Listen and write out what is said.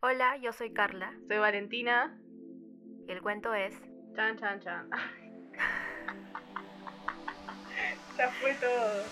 Hola, yo soy Carla. Soy Valentina. Y el cuento es... Chan, chan, chan. ya fue todo.